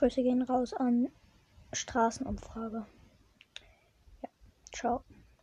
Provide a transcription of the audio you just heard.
Grüße gehen raus an Straßenumfrage. Ja, ciao.